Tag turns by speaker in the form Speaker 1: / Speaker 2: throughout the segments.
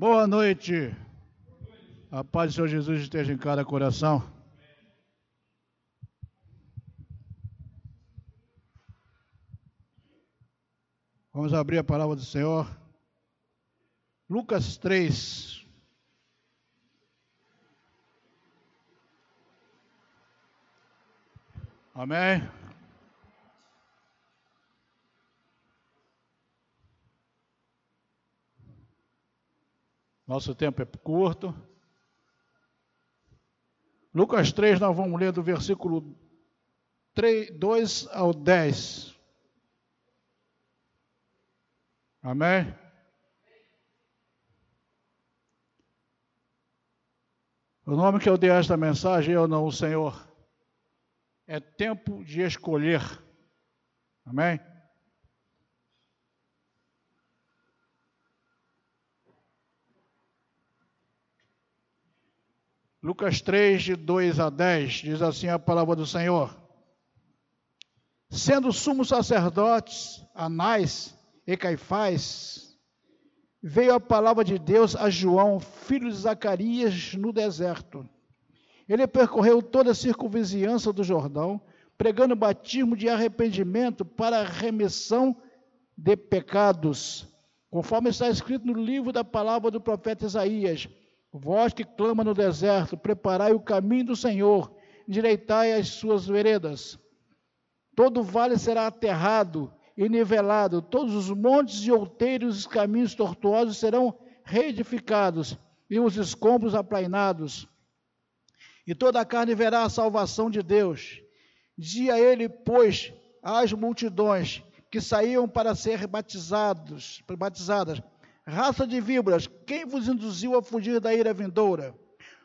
Speaker 1: Boa noite. A paz do Senhor Jesus esteja em cada coração. Vamos abrir a palavra do Senhor. Lucas 3. Amém. Nosso tempo é curto. Lucas 3, nós vamos ler do versículo 3, 2 ao 10. Amém? O nome que eu dei a esta mensagem, eu não, o Senhor, é tempo de escolher. Amém? Lucas 3, de 2 a 10, diz assim a palavra do Senhor. Sendo sumos sacerdotes, Anás e Caifás, veio a palavra de Deus a João, filho de Zacarias, no deserto. Ele percorreu toda a circunvizinhança do Jordão, pregando batismo de arrependimento para remissão de pecados, conforme está escrito no livro da palavra do profeta Isaías Vós que clama no deserto, preparai o caminho do Senhor, direitai as suas veredas. Todo vale será aterrado e nivelado, todos os montes e outeiros e caminhos tortuosos serão reedificados, e os escombros aplainados. E toda a carne verá a salvação de Deus. Dizia ele, pois, às multidões que saíam para ser batizados, batizadas, raça de víboras, quem vos induziu a fugir da ira vindoura?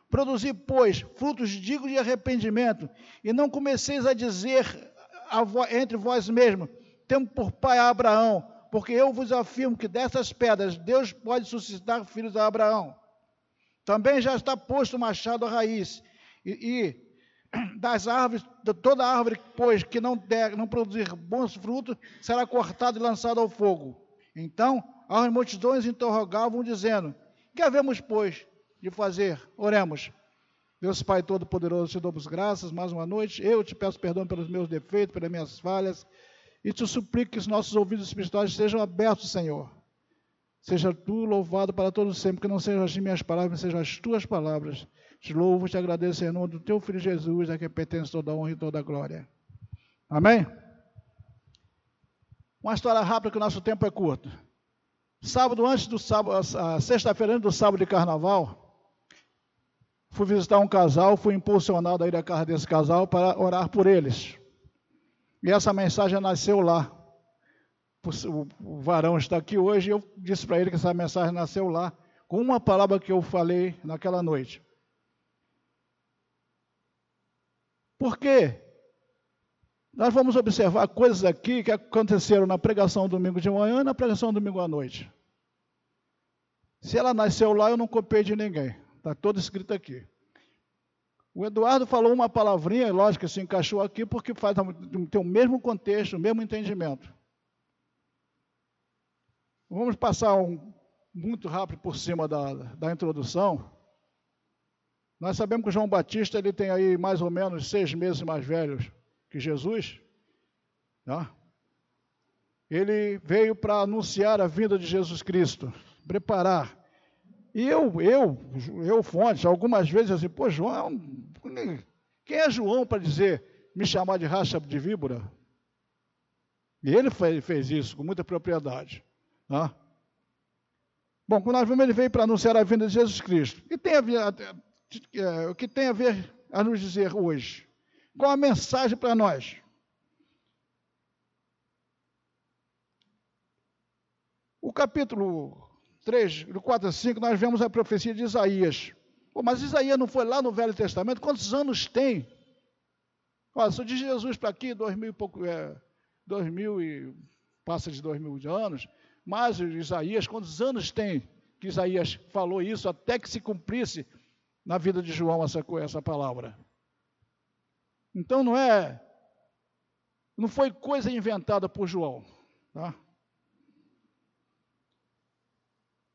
Speaker 1: Produzi, pois, frutos dignos de arrependimento, e não comeceis a dizer a vo, entre vós mesmos: temos por pai a Abraão, porque eu vos afirmo que dessas pedras Deus pode suscitar filhos a Abraão. Também já está posto o machado à raiz, e, e das árvores, de toda árvore, pois, que não, der, não produzir bons frutos, será cortado e lançado ao fogo. Então, as multidões interrogavam, dizendo: Que havemos, pois, de fazer? Oremos. Deus Pai Todo-Poderoso, te damos graças mais uma noite. Eu te peço perdão pelos meus defeitos, pelas minhas falhas, e te suplico que os nossos ouvidos espirituais sejam abertos, Senhor. Seja tu louvado para todos sempre, que não sejam as minhas palavras, mas sejam as tuas palavras. Te louvo, te agradeço em nome do teu Filho Jesus, a quem pertence toda a honra e toda a glória. Amém? Uma história rápida, que o nosso tempo é curto. Sábado, antes do sábado, sexta-feira antes do sábado de carnaval, fui visitar um casal, fui impulsionado a ir à casa desse casal para orar por eles. E essa mensagem nasceu lá. O varão está aqui hoje e eu disse para ele que essa mensagem nasceu lá, com uma palavra que eu falei naquela noite. Por quê? Nós vamos observar coisas aqui que aconteceram na pregação domingo de manhã e na pregação domingo à noite. Se ela nasceu lá, eu não copiei de ninguém. Está todo escrito aqui. O Eduardo falou uma palavrinha, lógico que se encaixou aqui, porque faz, tem o mesmo contexto, o mesmo entendimento. Vamos passar um, muito rápido por cima da, da introdução. Nós sabemos que o João Batista ele tem aí mais ou menos seis meses mais velhos que Jesus, né? ele veio para anunciar a vinda de Jesus Cristo, preparar. E eu, eu, eu, Fonte, algumas vezes assim, pô, João, quem é João para dizer, me chamar de racha de víbora? E ele fez isso com muita propriedade. Né? Bom, quando nós vemos, ele veio para anunciar a vinda de Jesus Cristo. Que tem a ver, é, o que tem a, ver a nos dizer hoje? Qual a mensagem para nós? O capítulo 3, do 4 a 5, nós vemos a profecia de Isaías. Pô, mas Isaías não foi lá no Velho Testamento? Quantos anos tem? Olha, só de Jesus para aqui, dois mil e pouco, é, dois mil e passa de dois mil anos. Mas Isaías, quantos anos tem que Isaías falou isso até que se cumprisse na vida de João essa, essa palavra? Então não é, não foi coisa inventada por João. Tá?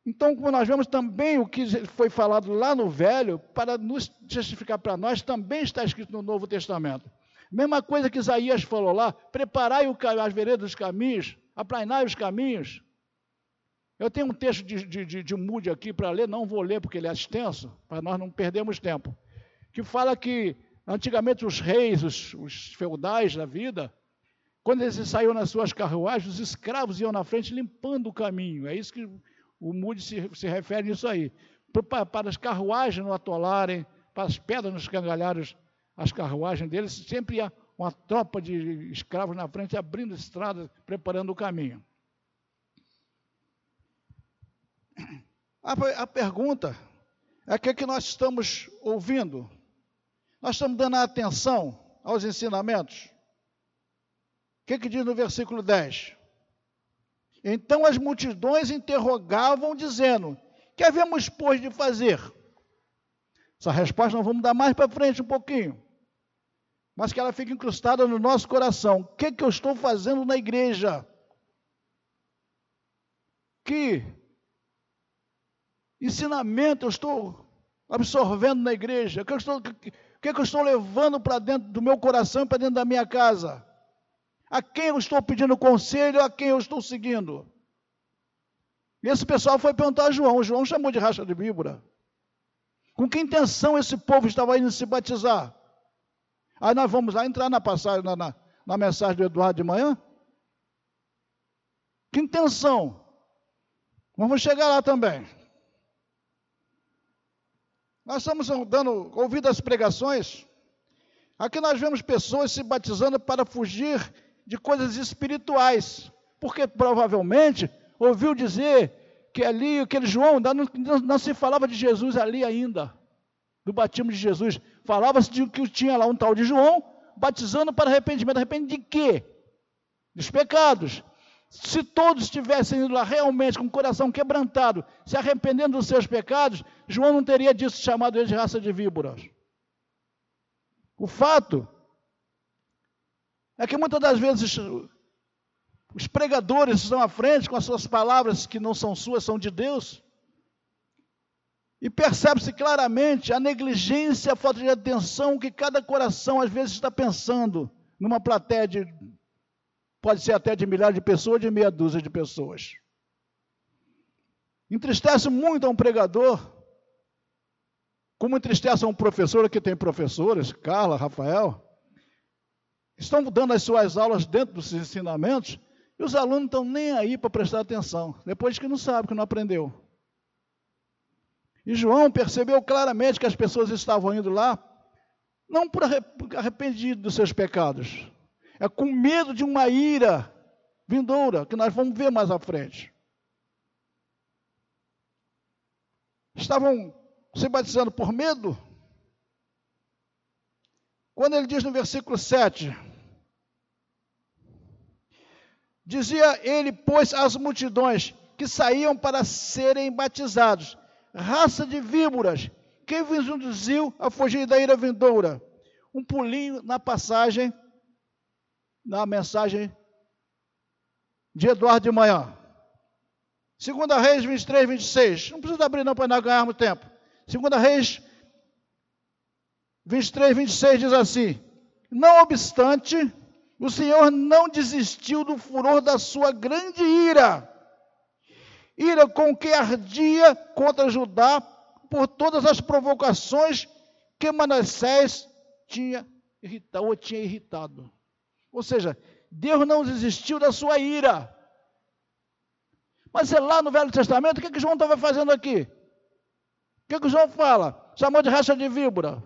Speaker 1: Então, como nós vemos também o que foi falado lá no Velho, para nos justificar para nós, também está escrito no Novo Testamento. Mesma coisa que Isaías falou lá: preparai as veredas dos caminhos, aplainai os caminhos. Eu tenho um texto de, de, de, de Mude aqui para ler, não vou ler porque ele é extenso, para nós não perdermos tempo. Que fala que antigamente os reis, os, os feudais da vida, quando eles saíam nas suas carruagens, os escravos iam na frente limpando o caminho. É isso que o Mude se, se refere nisso aí. Para, para as carruagens não atolarem, para as pedras não escangalharem as carruagens deles, sempre ia uma tropa de escravos na frente, abrindo estradas, preparando o caminho. A, a pergunta é o que, é que nós estamos ouvindo? Nós estamos dando atenção aos ensinamentos? O que, que diz no versículo 10? Então as multidões interrogavam, dizendo: Que havemos, pois, de fazer? Essa resposta nós vamos dar mais para frente um pouquinho. Mas que ela fique incrustada no nosso coração. O que, que eu estou fazendo na igreja? Que ensinamento eu estou absorvendo na igreja? O que eu estou, que, que eu estou levando para dentro do meu coração e para dentro da minha casa? A quem eu estou pedindo conselho, a quem eu estou seguindo? E esse pessoal foi perguntar a João. João chamou de racha de víbora. Com que intenção esse povo estava indo se batizar? Aí nós vamos lá entrar na passagem, na, na, na mensagem do Eduardo de manhã. Que intenção? Vamos chegar lá também. Nós estamos dando ouvido às pregações. Aqui nós vemos pessoas se batizando para fugir de coisas espirituais, porque provavelmente ouviu dizer que ali, aquele João, não, não, não se falava de Jesus ali ainda, do batismo de Jesus. Falava-se de que tinha lá um tal de João, batizando para arrependimento. Arrependimento de quê? Dos pecados. Se todos estivessem indo lá realmente com o coração quebrantado, se arrependendo dos seus pecados, João não teria disso chamado eles de raça de víboras. O fato é que muitas das vezes os pregadores estão à frente com as suas palavras que não são suas, são de Deus. E percebe-se claramente a negligência, a falta de atenção que cada coração às vezes está pensando numa plateia de, pode ser até de milhares de pessoas, de meia dúzia de pessoas. Entristece muito a um pregador, como entristece a um professor, que tem professores, Carla, Rafael, estão dando as suas aulas dentro dos ensinamentos e os alunos não estão nem aí para prestar atenção, depois que não sabe, que não aprendeu. E João percebeu claramente que as pessoas estavam indo lá, não por arrependido dos seus pecados, é com medo de uma ira vindoura, que nós vamos ver mais à frente. Estavam se batizando por medo? Quando ele diz no versículo 7, Dizia ele, pois, às multidões que saíam para serem batizados: raça de víboras, quem vos induziu a fugir da ira vindoura? Um pulinho na passagem, na mensagem de Eduardo de manhã. Segunda Reis 23, 26. Não precisa abrir não para nós ganharmos tempo. Segunda Reis 23, 26 diz assim: Não obstante, o Senhor não desistiu do furor da sua grande ira, ira com que ardia contra Judá por todas as provocações que Manassés tinha irritado, ou tinha irritado. Ou seja, Deus não desistiu da sua ira. Mas é lá no Velho Testamento, o que, é que João estava fazendo aqui? O que, é que João fala? Chamou de raça de víbora.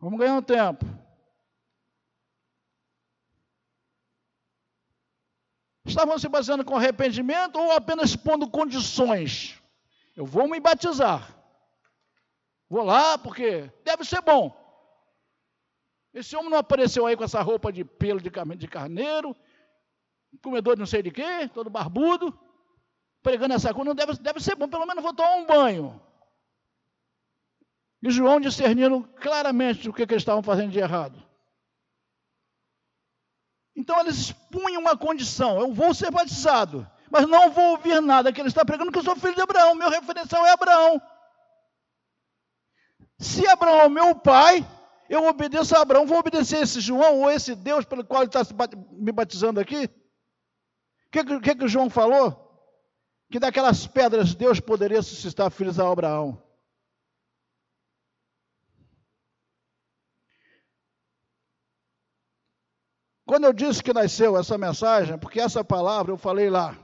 Speaker 1: Vamos ganhar um tempo. Estavam se baseando com arrependimento ou apenas pondo condições? Eu vou me batizar. Vou lá porque deve ser bom. Esse homem não apareceu aí com essa roupa de pelo de carneiro, comedor de não sei de quê, todo barbudo, pregando essa coisa. Não deve, deve ser bom, pelo menos vou tomar um banho. E João discernindo claramente o que, que eles estavam fazendo de errado. Então eles expunham uma condição: eu vou ser batizado, mas não vou ouvir nada que ele está pregando, porque eu sou filho de Abraão, meu referencial é Abraão. Se Abraão é meu pai, eu obedeço a Abraão, vou obedecer esse João ou esse Deus pelo qual ele está me batizando aqui? O que, que, que João falou? Que daquelas pedras Deus poderia suscitar filhos a Abraão. Quando eu disse que nasceu essa mensagem, porque essa palavra eu falei lá,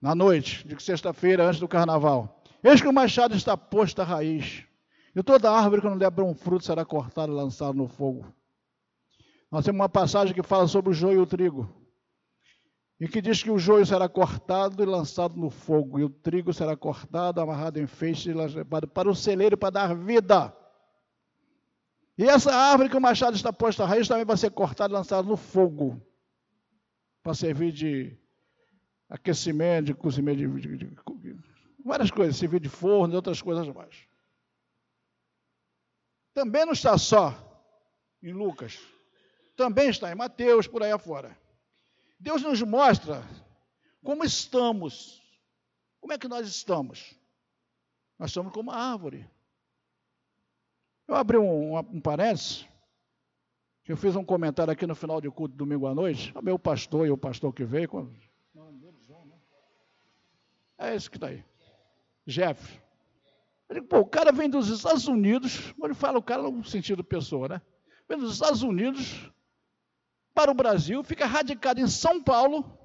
Speaker 1: na noite de sexta-feira, antes do carnaval. Eis que o machado está posto à raiz, e toda árvore que não der bom fruto será cortada e lançada no fogo. Nós temos uma passagem que fala sobre o joio e o trigo, e que diz que o joio será cortado e lançado no fogo, e o trigo será cortado, amarrado em feixe e levado para o celeiro para dar vida. E essa árvore que o machado está posto à raiz também vai ser cortada e lançada no fogo, para servir de aquecimento, de cozimento, de, de, de, várias coisas, servir de forno e outras coisas mais. Também não está só em Lucas, também está em Mateus, por aí afora. Deus nos mostra como estamos. Como é que nós estamos? Nós somos como a árvore. Eu abri um, um, um parênteses, eu fiz um comentário aqui no final de culto, domingo à noite, o meu pastor e o pastor que veio. Quando... É esse que está aí. Jeff. Eu digo, pô, o cara vem dos Estados Unidos, ele fala o cara no sentido pessoa, né? Vem dos Estados Unidos para o Brasil, fica radicado em São Paulo,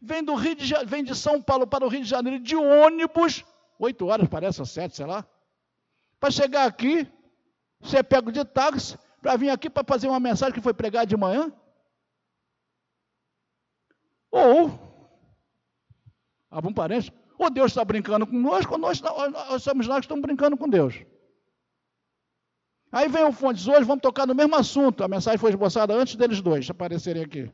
Speaker 1: vem, do Rio de, vem de São Paulo para o Rio de Janeiro de ônibus, oito horas, parece, ou sete, sei lá, para chegar aqui, você é pego de táxi para vir aqui para fazer uma mensagem que foi pregada de manhã? Ou, abre um parênteses, ou Deus está brincando conosco, ou nós, nós somos nós que estamos brincando com Deus. Aí vem o Fontes hoje, vamos tocar no mesmo assunto. A mensagem foi esboçada antes deles dois aparecerem aqui.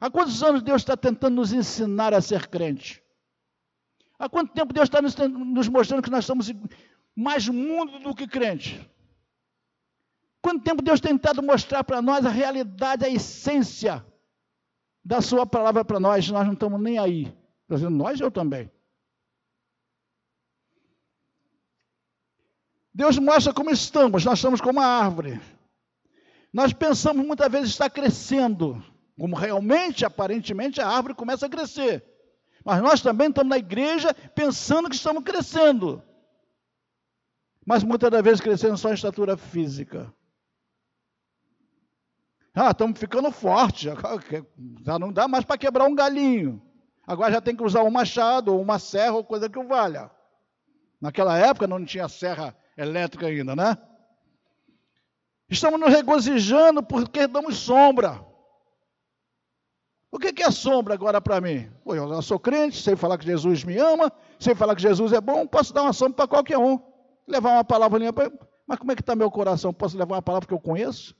Speaker 1: Há quantos anos Deus está tentando nos ensinar a ser crente? Há quanto tempo Deus está nos, nos mostrando que nós somos mais mundo do que crente. Quanto tempo Deus tem tentado mostrar para nós a realidade, a essência da Sua palavra para nós, nós não estamos nem aí. Estou dizendo nós, eu também. Deus mostra como estamos, nós estamos como uma árvore. Nós pensamos muitas vezes estar crescendo, como realmente, aparentemente, a árvore começa a crescer. Mas nós também estamos na igreja pensando que estamos crescendo mas muitas das vezes crescendo só em estatura física. Ah, estamos ficando fortes, já não dá mais para quebrar um galinho. Agora já tem que usar um machado, ou uma serra, ou coisa que o valha. Naquela época não tinha serra elétrica ainda, né? Estamos nos regozijando porque damos sombra. O que é sombra agora para mim? Pô, eu sou crente, sei falar que Jesus me ama, sei falar que Jesus é bom, posso dar uma sombra para qualquer um levar uma palavra para mas como é que está meu coração? Posso levar uma palavra que eu conheço?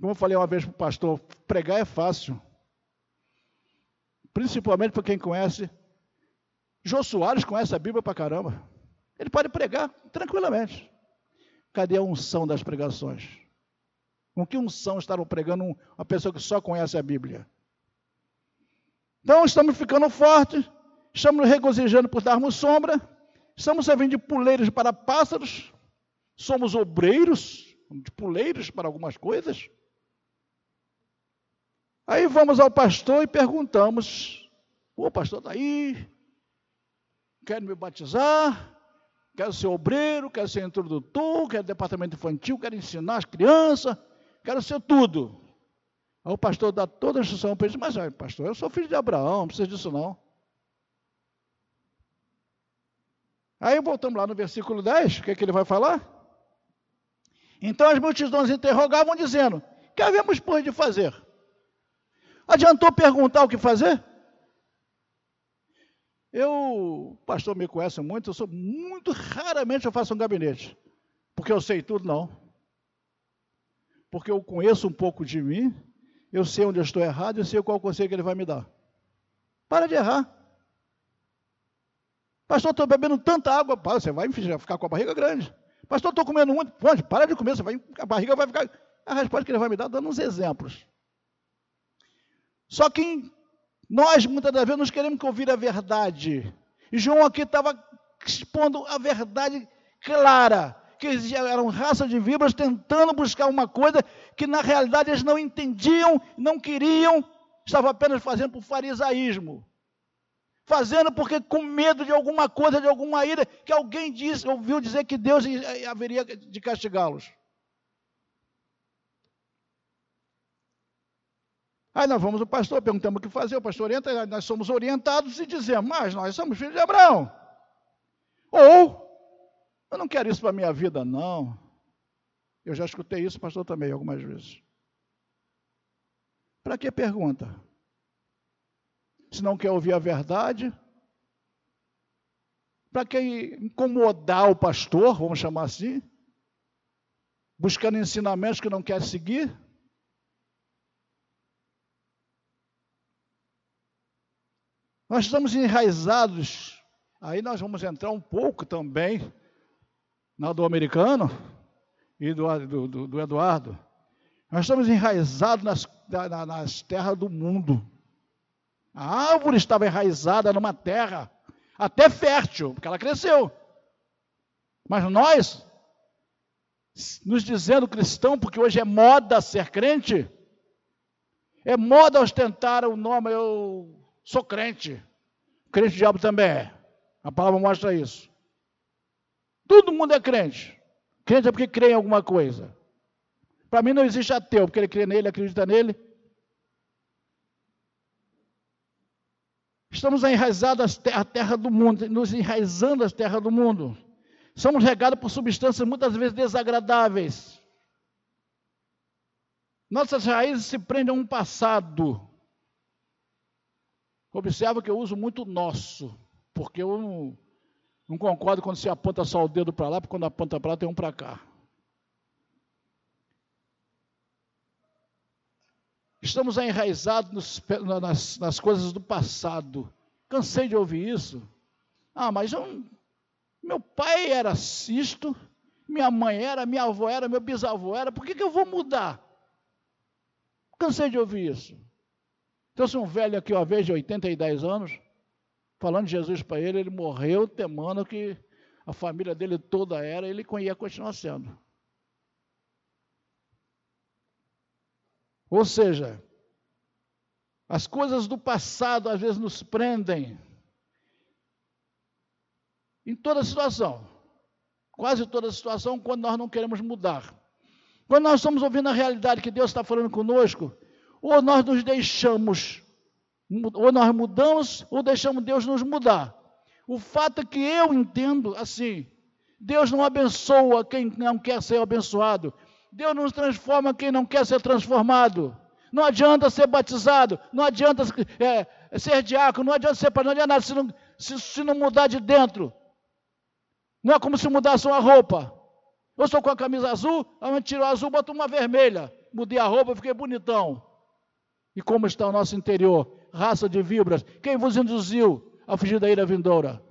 Speaker 1: Como eu falei uma vez para o pastor, pregar é fácil. Principalmente para quem conhece. Jô Soares conhece a Bíblia para caramba. Ele pode pregar tranquilamente. Cadê a unção das pregações? Com que unção estavam pregando uma pessoa que só conhece a Bíblia? Então estamos ficando fortes, estamos regozijando por darmos sombra, Estamos servindo de puleiros para pássaros, somos obreiros, de puleiros para algumas coisas. Aí vamos ao pastor e perguntamos: o pastor está aí, quer me batizar, quero ser obreiro, quero ser introdutor, quero departamento infantil, quero ensinar as crianças, quero ser tudo. Aí o pastor dá toda a instrução para ele, mas pastor, eu sou filho de Abraão, não precisa disso não. Aí voltamos lá no versículo 10, o que, é que ele vai falar? Então as multidões interrogavam, dizendo: Que havemos, pois, de fazer? Adiantou perguntar o que fazer? Eu, o pastor me conhece muito, eu sou muito raramente eu faço um gabinete. Porque eu sei tudo, não. Porque eu conheço um pouco de mim, eu sei onde eu estou errado e sei qual conselho que ele vai me dar. Para de errar. Pastor, estou bebendo tanta água. Você vai ficar com a barriga grande. Pastor, estou comendo muito. Pode, para de comer, você vai, a barriga vai ficar. A resposta que ele vai me dar dando uns exemplos. Só que nós, muitas das vezes, nós queremos ouvir a verdade. E João aqui estava expondo a verdade clara, que eram raça de víboras tentando buscar uma coisa que na realidade eles não entendiam, não queriam, estavam apenas fazendo por farisaísmo. Fazendo porque com medo de alguma coisa, de alguma ira, que alguém disse, ouviu dizer que Deus haveria de castigá-los. Aí nós vamos ao pastor, perguntamos o que fazer, o pastor orienta, nós somos orientados e dizemos, mas nós somos filhos de Abraão. Ou, eu não quero isso para a minha vida, não. Eu já escutei isso, pastor, também, algumas vezes. Para que pergunta? Se não quer ouvir a verdade? Para que incomodar o pastor, vamos chamar assim? Buscando ensinamentos que não quer seguir? Nós estamos enraizados, aí nós vamos entrar um pouco também na do americano e do, do, do, do Eduardo. Nós estamos enraizados nas, na, nas terras do mundo. A árvore estava enraizada numa terra, até fértil, porque ela cresceu. Mas nós, nos dizendo cristão, porque hoje é moda ser crente, é moda ostentar o nome, eu Sou crente. Crente diabo também é. A palavra mostra isso. Todo mundo é crente. Crente é porque crê em alguma coisa. Para mim não existe ateu, porque ele crê nele, acredita nele. Estamos enraizados à terra do mundo, nos enraizando às terras do mundo. Somos regados por substâncias muitas vezes desagradáveis. Nossas raízes se prendem a um passado Observa que eu uso muito nosso, porque eu não, não concordo quando se aponta só o dedo para lá, porque quando aponta para lá tem um para cá. Estamos enraizados nas, nas, coisas do passado. Cansei de ouvir isso. Ah, mas eu, meu pai era isto, minha mãe era, minha avó era, meu bisavô era, por que, que eu vou mudar? Cansei de ouvir isso. Trouxe um velho aqui uma vez de 80 e 10 anos, falando de Jesus para ele, ele morreu temendo que a família dele toda era, ele ia continuar sendo. Ou seja, as coisas do passado às vezes nos prendem em toda situação, quase toda situação, quando nós não queremos mudar. Quando nós estamos ouvindo a realidade que Deus está falando conosco, ou nós nos deixamos, ou nós mudamos, ou deixamos Deus nos mudar. O fato é que eu entendo assim: Deus não abençoa quem não quer ser abençoado, Deus não transforma quem não quer ser transformado. Não adianta ser batizado, não adianta é, ser diácono, não adianta ser pai, não adianta nada se não, se, se não mudar de dentro. Não é como se mudasse uma roupa. Eu estou com a camisa azul, a gente tirou a azul, botou uma vermelha. Mudei a roupa, fiquei bonitão. E como está o nosso interior? Raça de víboras. Quem vos induziu a fugir da ira vindoura?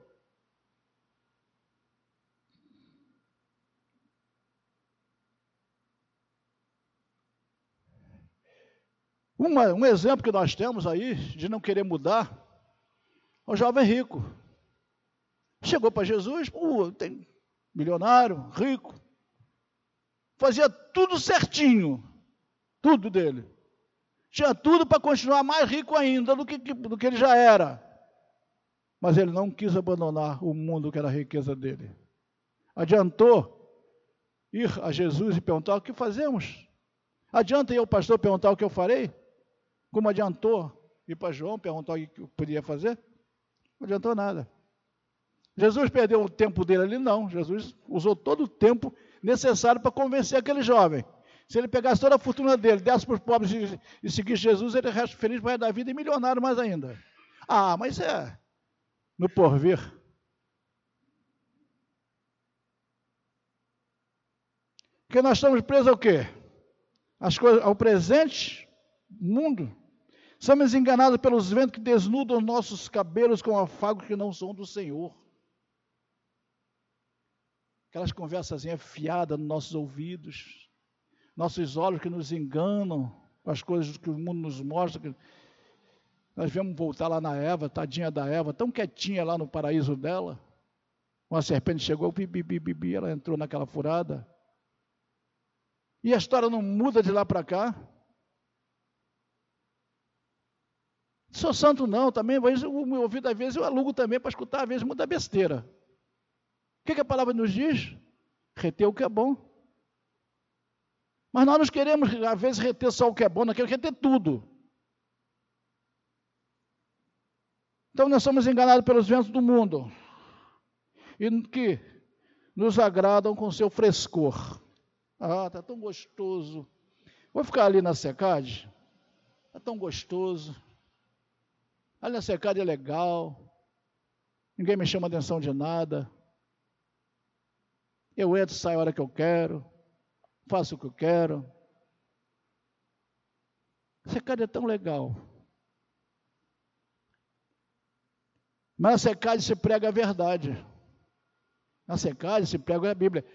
Speaker 1: Uma, um exemplo que nós temos aí de não querer mudar é o jovem rico. Chegou para Jesus, uh, tem milionário, rico, fazia tudo certinho, tudo dele. Tinha tudo para continuar mais rico ainda do que, do que ele já era. Mas ele não quis abandonar o mundo que era a riqueza dele. Adiantou ir a Jesus e perguntar o que fazemos. Adianta eu, pastor, perguntar o que eu farei? Como adiantou ir para João perguntar o que eu podia fazer? Não adiantou nada. Jesus perdeu o tempo dele ali? Não. Jesus usou todo o tempo necessário para convencer aquele jovem. Se ele pegasse toda a fortuna dele, desse para os pobres e, e seguisse Jesus, ele resta feliz para da vida e milionário mais ainda. Ah, mas é no porvir. Porque nós estamos presos ao quê? As coisas, ao presente mundo. Somos enganados pelos ventos que desnudam nossos cabelos com afagos que não são do Senhor. Aquelas conversas fiadas nos nossos ouvidos nossos olhos que nos enganam com as coisas que o mundo nos mostra. Nós viemos voltar lá na Eva, tadinha da Eva, tão quietinha lá no paraíso dela. Uma serpente chegou, bibi, bibi, ela entrou naquela furada. E a história não muda de lá para cá. Sou santo não, também, mas o meu ouvido às vezes eu alugo também para escutar, às vezes muita besteira. O que, que a palavra nos diz? Reter o que é bom. Mas nós não queremos, às vezes, reter só o que é bom, nós queremos reter tudo. Então nós somos enganados pelos ventos do mundo. E que nos agradam com seu frescor. Ah, está tão gostoso. Vou ficar ali na secade. Está tão gostoso. Ali na secade é legal. Ninguém me chama atenção de nada. Eu entro, saio a hora que eu quero. Faço o que eu quero. A secade é tão legal. Mas na secade se prega a verdade. Na secade se prega a Bíblia.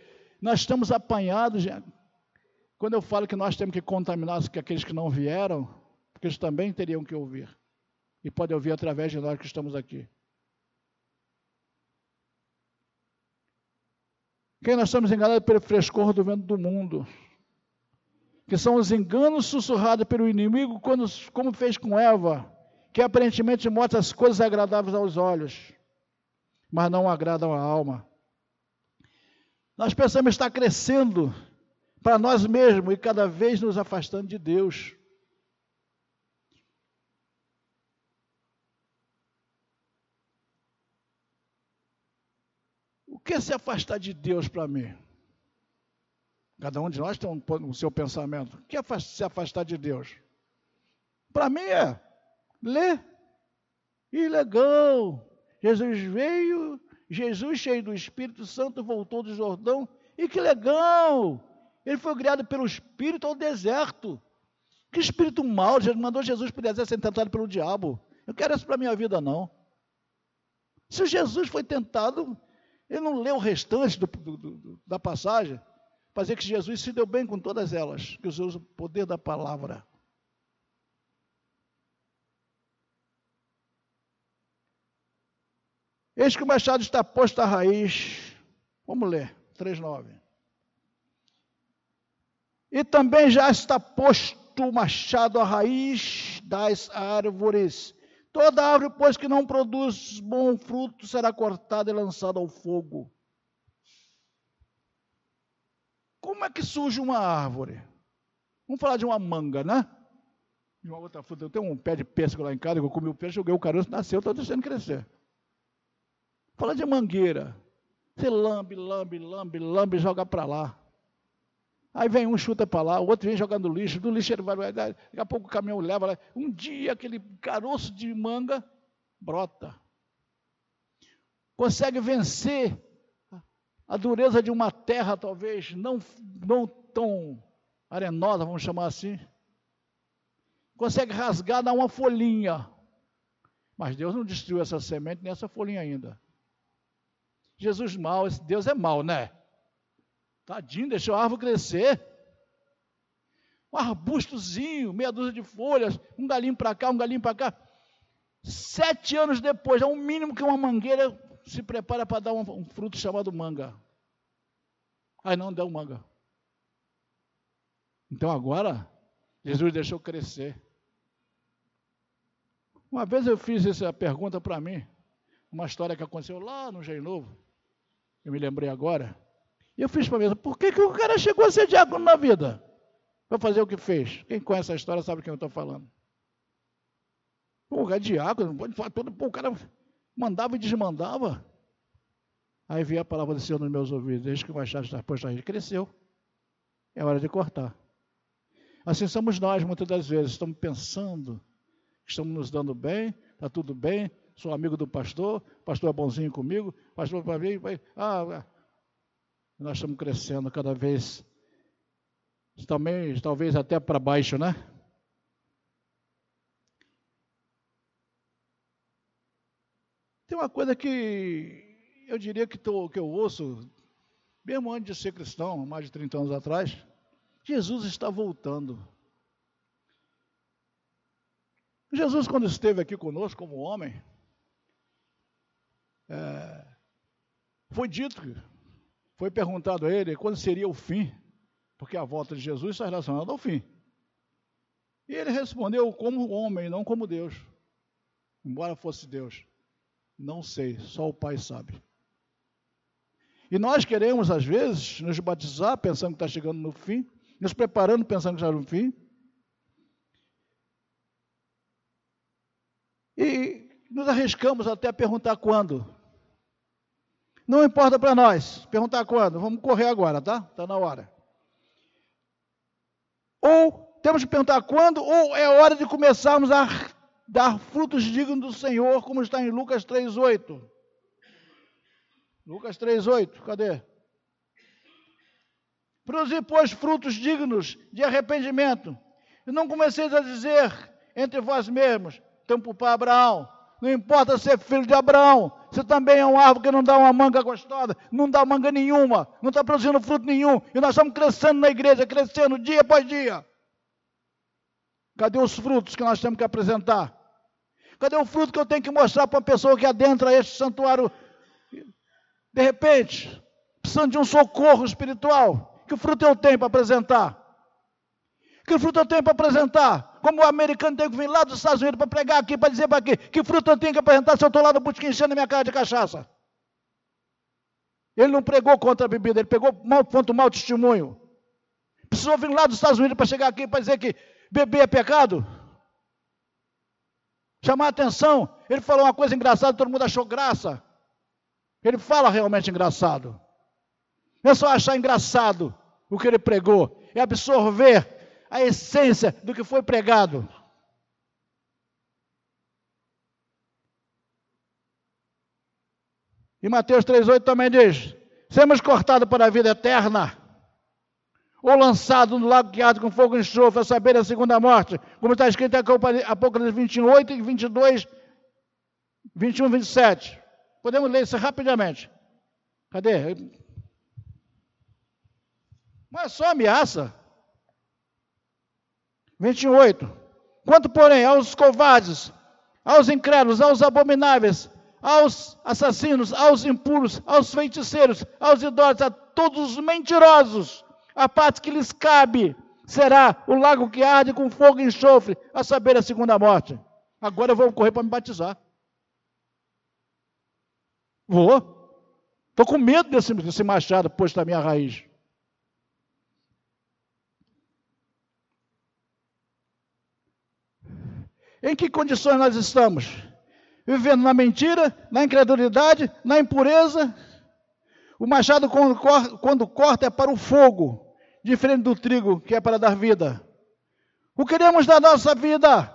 Speaker 1: Nós estamos apanhados. Quando eu falo que nós temos que contaminar aqueles que não vieram, porque eles também teriam que ouvir. E podem ouvir através de nós que estamos aqui. Quem nós estamos enganados pelo frescor do vento do mundo, que são os enganos sussurrados pelo inimigo, quando, como fez com Eva, que aparentemente mostra as coisas agradáveis aos olhos, mas não agradam à alma. Nós pensamos estar crescendo para nós mesmos e cada vez nos afastando de Deus. Que se afastar de Deus para mim? Cada um de nós tem o seu pensamento. O que é se afastar de Deus? Para mim é ler. E legal. Jesus veio Jesus, cheio do Espírito Santo, voltou do Jordão. E que legal! Ele foi criado pelo Espírito ao deserto. Que espírito mau, Jesus mandou Jesus para o deserto ser tentado pelo diabo. Eu quero isso para a minha vida, não. Se Jesus foi tentado, ele não leu o restante do, do, do, da passagem, para dizer que Jesus se deu bem com todas elas, que usou o poder da palavra. Eis que o machado está posto à raiz. Vamos ler, 3,9. E também já está posto o machado à raiz das árvores. Toda árvore, pois, que não produz bom fruto, será cortada e lançada ao fogo. Como é que surge uma árvore? Vamos falar de uma manga, né? De uma outra fruta. Eu tenho um pé de pêssego lá em casa, eu comi o peixe, joguei o caroço, nasceu, estou deixando crescer. Fala de mangueira. Você lambe, lambe, lambe, lambe, joga para lá. Aí vem um, chuta para lá, o outro vem jogando lixo, do lixo ele vai, vai, daqui a pouco o caminhão leva lá. Um dia aquele caroço de manga brota. Consegue vencer a dureza de uma terra, talvez, não, não tão arenosa, vamos chamar assim. Consegue rasgar, dar uma folhinha. Mas Deus não destruiu essa semente nem essa folhinha ainda. Jesus mal, Deus é mal, né? Tadinho, deixou a árvore crescer. Um arbustozinho, meia dúzia de folhas, um galinho para cá, um galinho para cá. Sete anos depois, é o mínimo que uma mangueira se prepara para dar um, um fruto chamado manga. Aí não deu manga. Então agora, Jesus deixou crescer. Uma vez eu fiz essa pergunta para mim, uma história que aconteceu lá no Jeito Novo eu me lembrei agora. E eu fiz para mim, por que, que o cara chegou a ser diácono na vida? Para fazer o que fez. Quem conhece a história sabe quem eu estou falando. Pô, o cara é diácono, pode falar tudo. Pô, o cara mandava e desmandava. Aí veio a palavra do Senhor nos meus ouvidos, desde que o machado posto aí, cresceu. É hora de cortar. Assim somos nós, muitas das vezes, estamos pensando, estamos nos dando bem, está tudo bem, sou amigo do pastor, o pastor é bonzinho comigo, o pastor para mim, vai, ah, nós estamos crescendo cada vez, também, talvez até para baixo, né? Tem uma coisa que eu diria que, tô, que eu ouço, mesmo antes de ser cristão, mais de 30 anos atrás, Jesus está voltando. Jesus, quando esteve aqui conosco como homem, é, foi dito, foi perguntado a ele quando seria o fim, porque a volta de Jesus está relacionada ao fim. E ele respondeu como homem, não como Deus. Embora fosse Deus. Não sei, só o Pai sabe. E nós queremos, às vezes, nos batizar pensando que está chegando no fim, nos preparando pensando que está no fim. E nos arriscamos até a perguntar quando. Não importa para nós perguntar quando, vamos correr agora, tá? Está na hora. Ou temos que perguntar quando, ou é hora de começarmos a dar frutos dignos do Senhor, como está em Lucas 3,8. Lucas 3,8, cadê? Produzir, pois, frutos dignos de arrependimento. E não comeceis a dizer entre vós mesmos, tempo para Abraão. Não importa ser filho de Abraão, você também é um árvore que não dá uma manga gostosa, não dá manga nenhuma, não está produzindo fruto nenhum. E nós estamos crescendo na igreja, crescendo dia após dia. Cadê os frutos que nós temos que apresentar? Cadê o fruto que eu tenho que mostrar para uma pessoa que adentra este santuário? De repente, precisando de um socorro espiritual. Que fruto eu tenho para apresentar? Que fruto eu tenho para apresentar? Como o americano tem que vir lá dos Estados Unidos para pregar aqui, para dizer para aqui, que fruto eu tenho que apresentar se eu estou lá no botequim enchendo minha cara de cachaça? Ele não pregou contra a bebida, ele pegou mal, mau testemunho. Precisou vir lá dos Estados Unidos para chegar aqui para dizer que beber é pecado? Chamar a atenção. Ele falou uma coisa engraçada, todo mundo achou graça. Ele fala realmente engraçado. Não é só achar engraçado o que ele pregou, é absorver a essência do que foi pregado. E Mateus 3,8 também diz: sermos cortados para a vida eterna ou lançado no lago que arde com fogo e enxofre, a saber, a segunda morte, como está escrito em Apocalipse 28 e 22, 21 e 27. Podemos ler isso rapidamente. Cadê? Mas é só ameaça. 28. Quanto, porém, aos covardes, aos incrédulos, aos abomináveis, aos assassinos, aos impuros, aos feiticeiros, aos idólatras, a todos os mentirosos, a parte que lhes cabe será o lago que arde com fogo e enxofre, a saber, a segunda morte. Agora eu vou correr para me batizar. Vou. Estou com medo desse, desse machado posto na minha raiz. Em que condições nós estamos? Vivendo na mentira, na incredulidade, na impureza. O machado, quando corta, é para o fogo diferente do trigo que é para dar vida. O que queremos da nossa vida?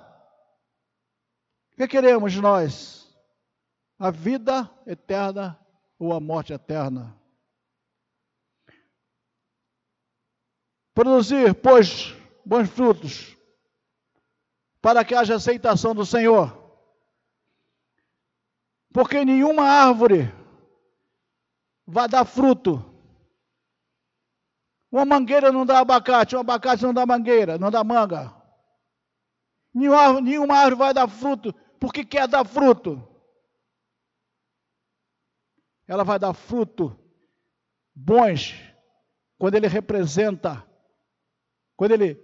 Speaker 1: O que queremos nós? A vida eterna ou a morte eterna? Produzir, pois, bons frutos, para que haja aceitação do Senhor. Porque nenhuma árvore vai dar fruto uma mangueira não dá abacate, um abacate não dá mangueira, não dá manga. Nenhuma, nenhuma árvore vai dar fruto porque quer dar fruto. Ela vai dar fruto bons quando ele representa, quando ele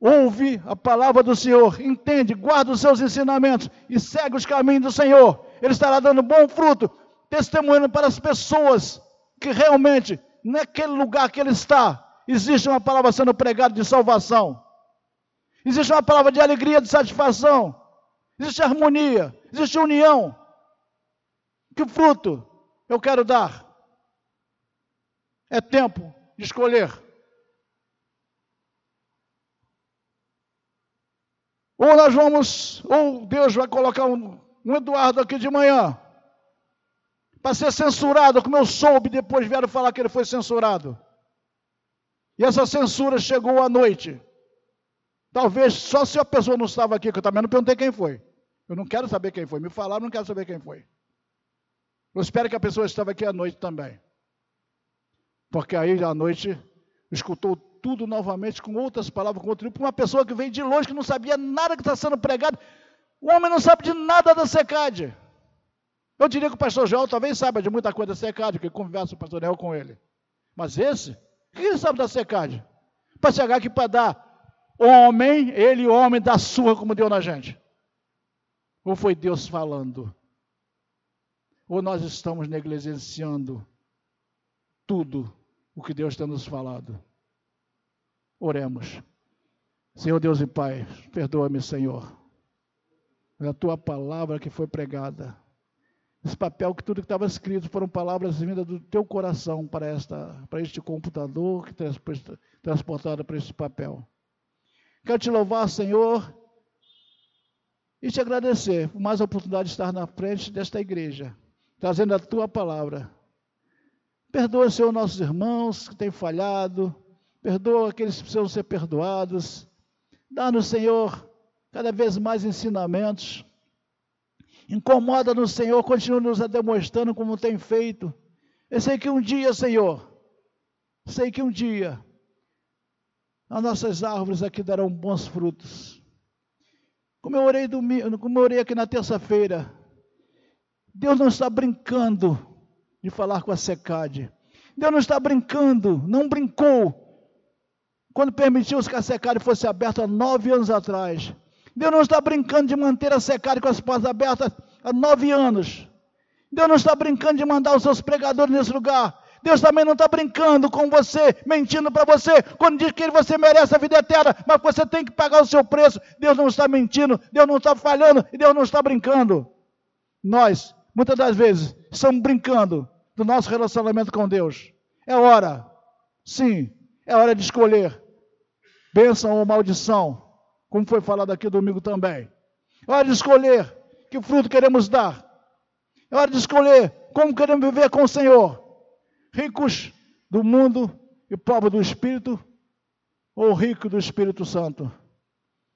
Speaker 1: ouve a palavra do Senhor, entende, guarda os seus ensinamentos e segue os caminhos do Senhor. Ele estará dando bom fruto, testemunhando para as pessoas que realmente naquele lugar que ele está, existe uma palavra sendo pregada de salvação. Existe uma palavra de alegria, de satisfação. Existe harmonia, existe união. Que fruto eu quero dar? É tempo de escolher. Ou nós vamos, ou Deus vai colocar um, um Eduardo aqui de manhã, para ser censurado, como eu soube, depois vieram falar que ele foi censurado. E essa censura chegou à noite. Talvez só se a pessoa não estava aqui, que eu também não perguntei quem foi. Eu não quero saber quem foi. Me falaram, não quero saber quem foi. Eu espero que a pessoa estava aqui à noite também. Porque aí à noite escutou tudo novamente com outras palavras, com outro tipo. Uma pessoa que veio de longe, que não sabia nada que está sendo pregado, O homem não sabe de nada da secade. Eu diria que o pastor Joel talvez saiba de muita coisa da secade, porque conversa o pastor Joel com ele. Mas esse, o que ele sabe da secade? Para chegar aqui para dar homem, ele homem, da sua como deu na gente. Ou foi Deus falando? Ou nós estamos negligenciando tudo o que Deus tem nos falado? Oremos. Senhor Deus e Pai, perdoa-me, Senhor. É a tua palavra que foi pregada. Esse papel que tudo que estava escrito foram palavras vindas do teu coração para, esta, para este computador que transportada para este papel. Quero te louvar, Senhor, e te agradecer por mais a oportunidade de estar na frente desta igreja trazendo a tua palavra. Perdoa, Senhor, nossos irmãos que têm falhado, perdoa aqueles que precisam ser perdoados. Dá-nos, Senhor, cada vez mais ensinamentos. Incomoda-nos, Senhor, continua nos demonstrando como tem feito. Eu sei que um dia, Senhor, sei que um dia as nossas árvores aqui darão bons frutos. Como eu orei, domingo, como eu orei aqui na terça-feira, Deus não está brincando de falar com a secade. Deus não está brincando, não brincou quando permitiu que a secade fosse aberta nove anos atrás. Deus não está brincando de manter a secade com as portas abertas há nove anos. Deus não está brincando de mandar os seus pregadores nesse lugar. Deus também não está brincando com você, mentindo para você, quando diz que você merece a vida eterna, mas você tem que pagar o seu preço. Deus não está mentindo, Deus não está falhando e Deus não está brincando. Nós muitas das vezes estamos brincando do nosso relacionamento com Deus. É hora, sim, é hora de escolher bênção ou maldição, como foi falado aqui domingo também. É hora de escolher que fruto queremos dar. É hora de escolher como queremos viver com o Senhor. Ricos do mundo e pobres do Espírito, ou rico do Espírito Santo.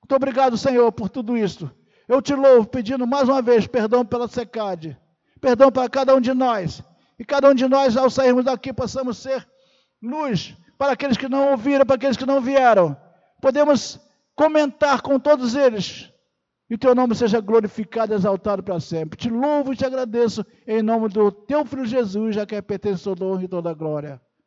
Speaker 1: Muito obrigado, Senhor, por tudo isso. Eu te louvo, pedindo mais uma vez perdão pela secade perdão para cada um de nós. E cada um de nós, ao sairmos daqui, possamos ser luz para aqueles que não ouviram, para aqueles que não vieram. Podemos comentar com todos eles. E o teu nome seja glorificado e exaltado para sempre. Te louvo e te agradeço em nome do teu filho Jesus, já que é pertence toda honra e toda glória.